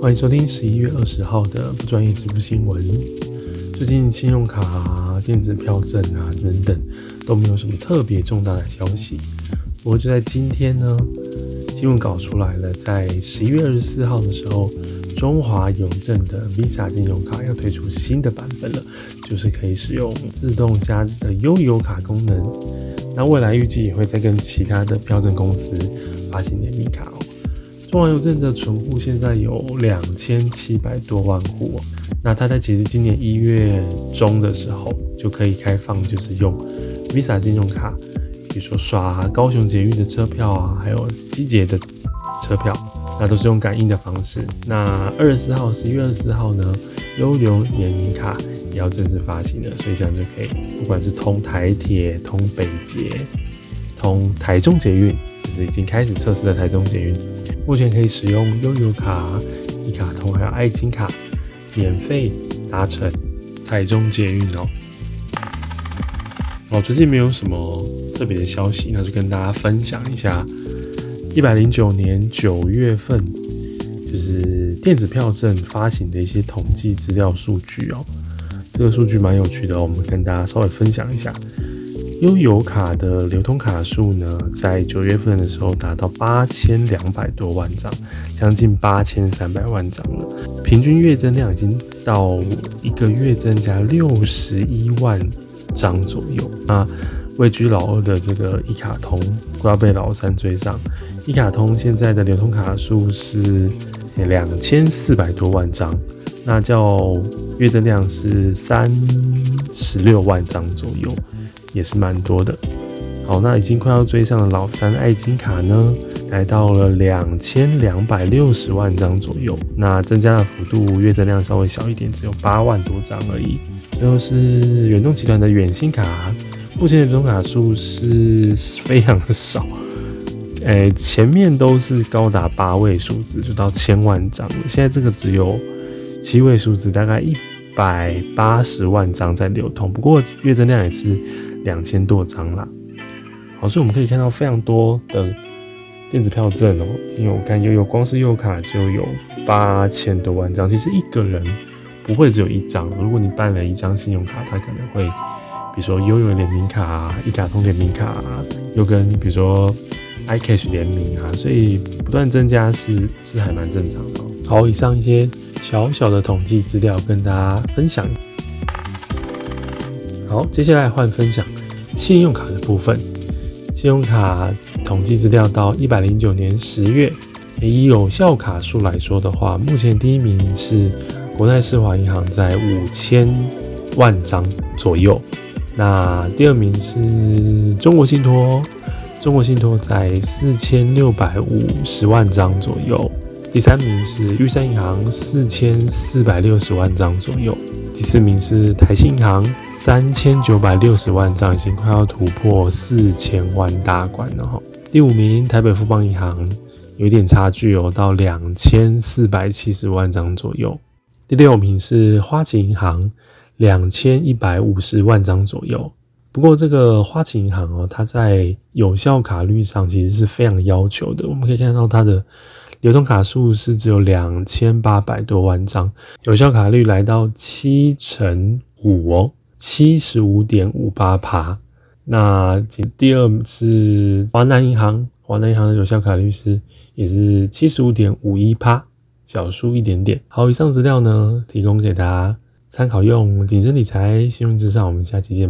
欢迎收听十一月二十号的不专业直播新闻。最近信用卡、啊、电子票证啊等等都没有什么特别重大的消息。不过就在今天呢，新闻稿出来了，在十一月二十四号的时候，中华邮政的 Visa 信用卡要推出新的版本了，就是可以使用自动加值的悠游卡功能。那未来预计也会再跟其他的票证公司发行联名卡哦。中华邮政的存户现在有两千七百多万户哦，那它在其实今年一月中的时候就可以开放，就是用 Visa 信用卡，比如说刷高雄捷运的车票啊，还有机捷的车票，那都是用感应的方式。那二十四号，十一月二十四号呢，悠游联名卡也要正式发行了，所以这样就可以，不管是通台铁、通北捷、通台中捷运，就是已经开始测试的台中捷运。目前可以使用悠游卡、一卡通还有爱金卡，免费搭乘台中捷运哦。哦，最近没有什么特别的消息，那就跟大家分享一下，一百零九年九月份，就是电子票证发行的一些统计资料数据哦。这个数据蛮有趣的，我们跟大家稍微分享一下。悠游卡的流通卡数呢，在九月份的时候达到八千两百多万张，将近八千三百万张了。平均月增量已经到一个月增加六十一万张左右。那位居老二的这个一卡通，快要被老三追上。一卡通现在的流通卡数是两千四百多万张，那叫月增量是三十六万张左右。也是蛮多的，好，那已经快要追上的老三爱金卡呢，来到了两千两百六十万张左右，那增加的幅度月增量稍微小一点，只有八万多张而已。最后是远东集团的远星卡，目前的流通卡数是非常的少，诶，前面都是高达八位数字，就到千万张，现在这个只有七位数字，大概一百八十万张在流通，不过月增量也是。两千多张啦，好，所以我们可以看到非常多的电子票证哦。因为我看悠悠光是悠卡就有八千多万张，其实一个人不会只有一张。如果你办了一张信用卡，它可能会，比如说悠悠联名卡、一卡通联名卡，又跟比如说 iCash 联名啊，所以不断增加是是还蛮正常的。好，以上一些小小的统计资料跟大家分享。好，接下来换分享信用卡的部分。信用卡统计资料到一百零九年十月，以有效卡数来说的话，目前第一名是国泰世华银行，在五千万张左右。那第二名是中国信托，中国信托在四千六百五十万张左右。第三名是玉山银行，四千四百六十万张左右。第四名是台信银行，三千九百六十万张，已经快要突破四千万大关了哈。第五名台北富邦银行，有点差距哦，到两千四百七十万张左右。第六名是花旗银行，两千一百五十万张左右。不过这个花旗银行哦，它在有效卡率上其实是非常要求的。我们可以看到它的流通卡数是只有两千八百多万张，有效卡率来到七成五哦，七十五点五八趴。那第二是华南银行，华南银行的有效卡率是也是七十五点五一趴，小输一点点。好，以上资料呢提供给大家参考用，谨慎理财，信用至上。我们下期见。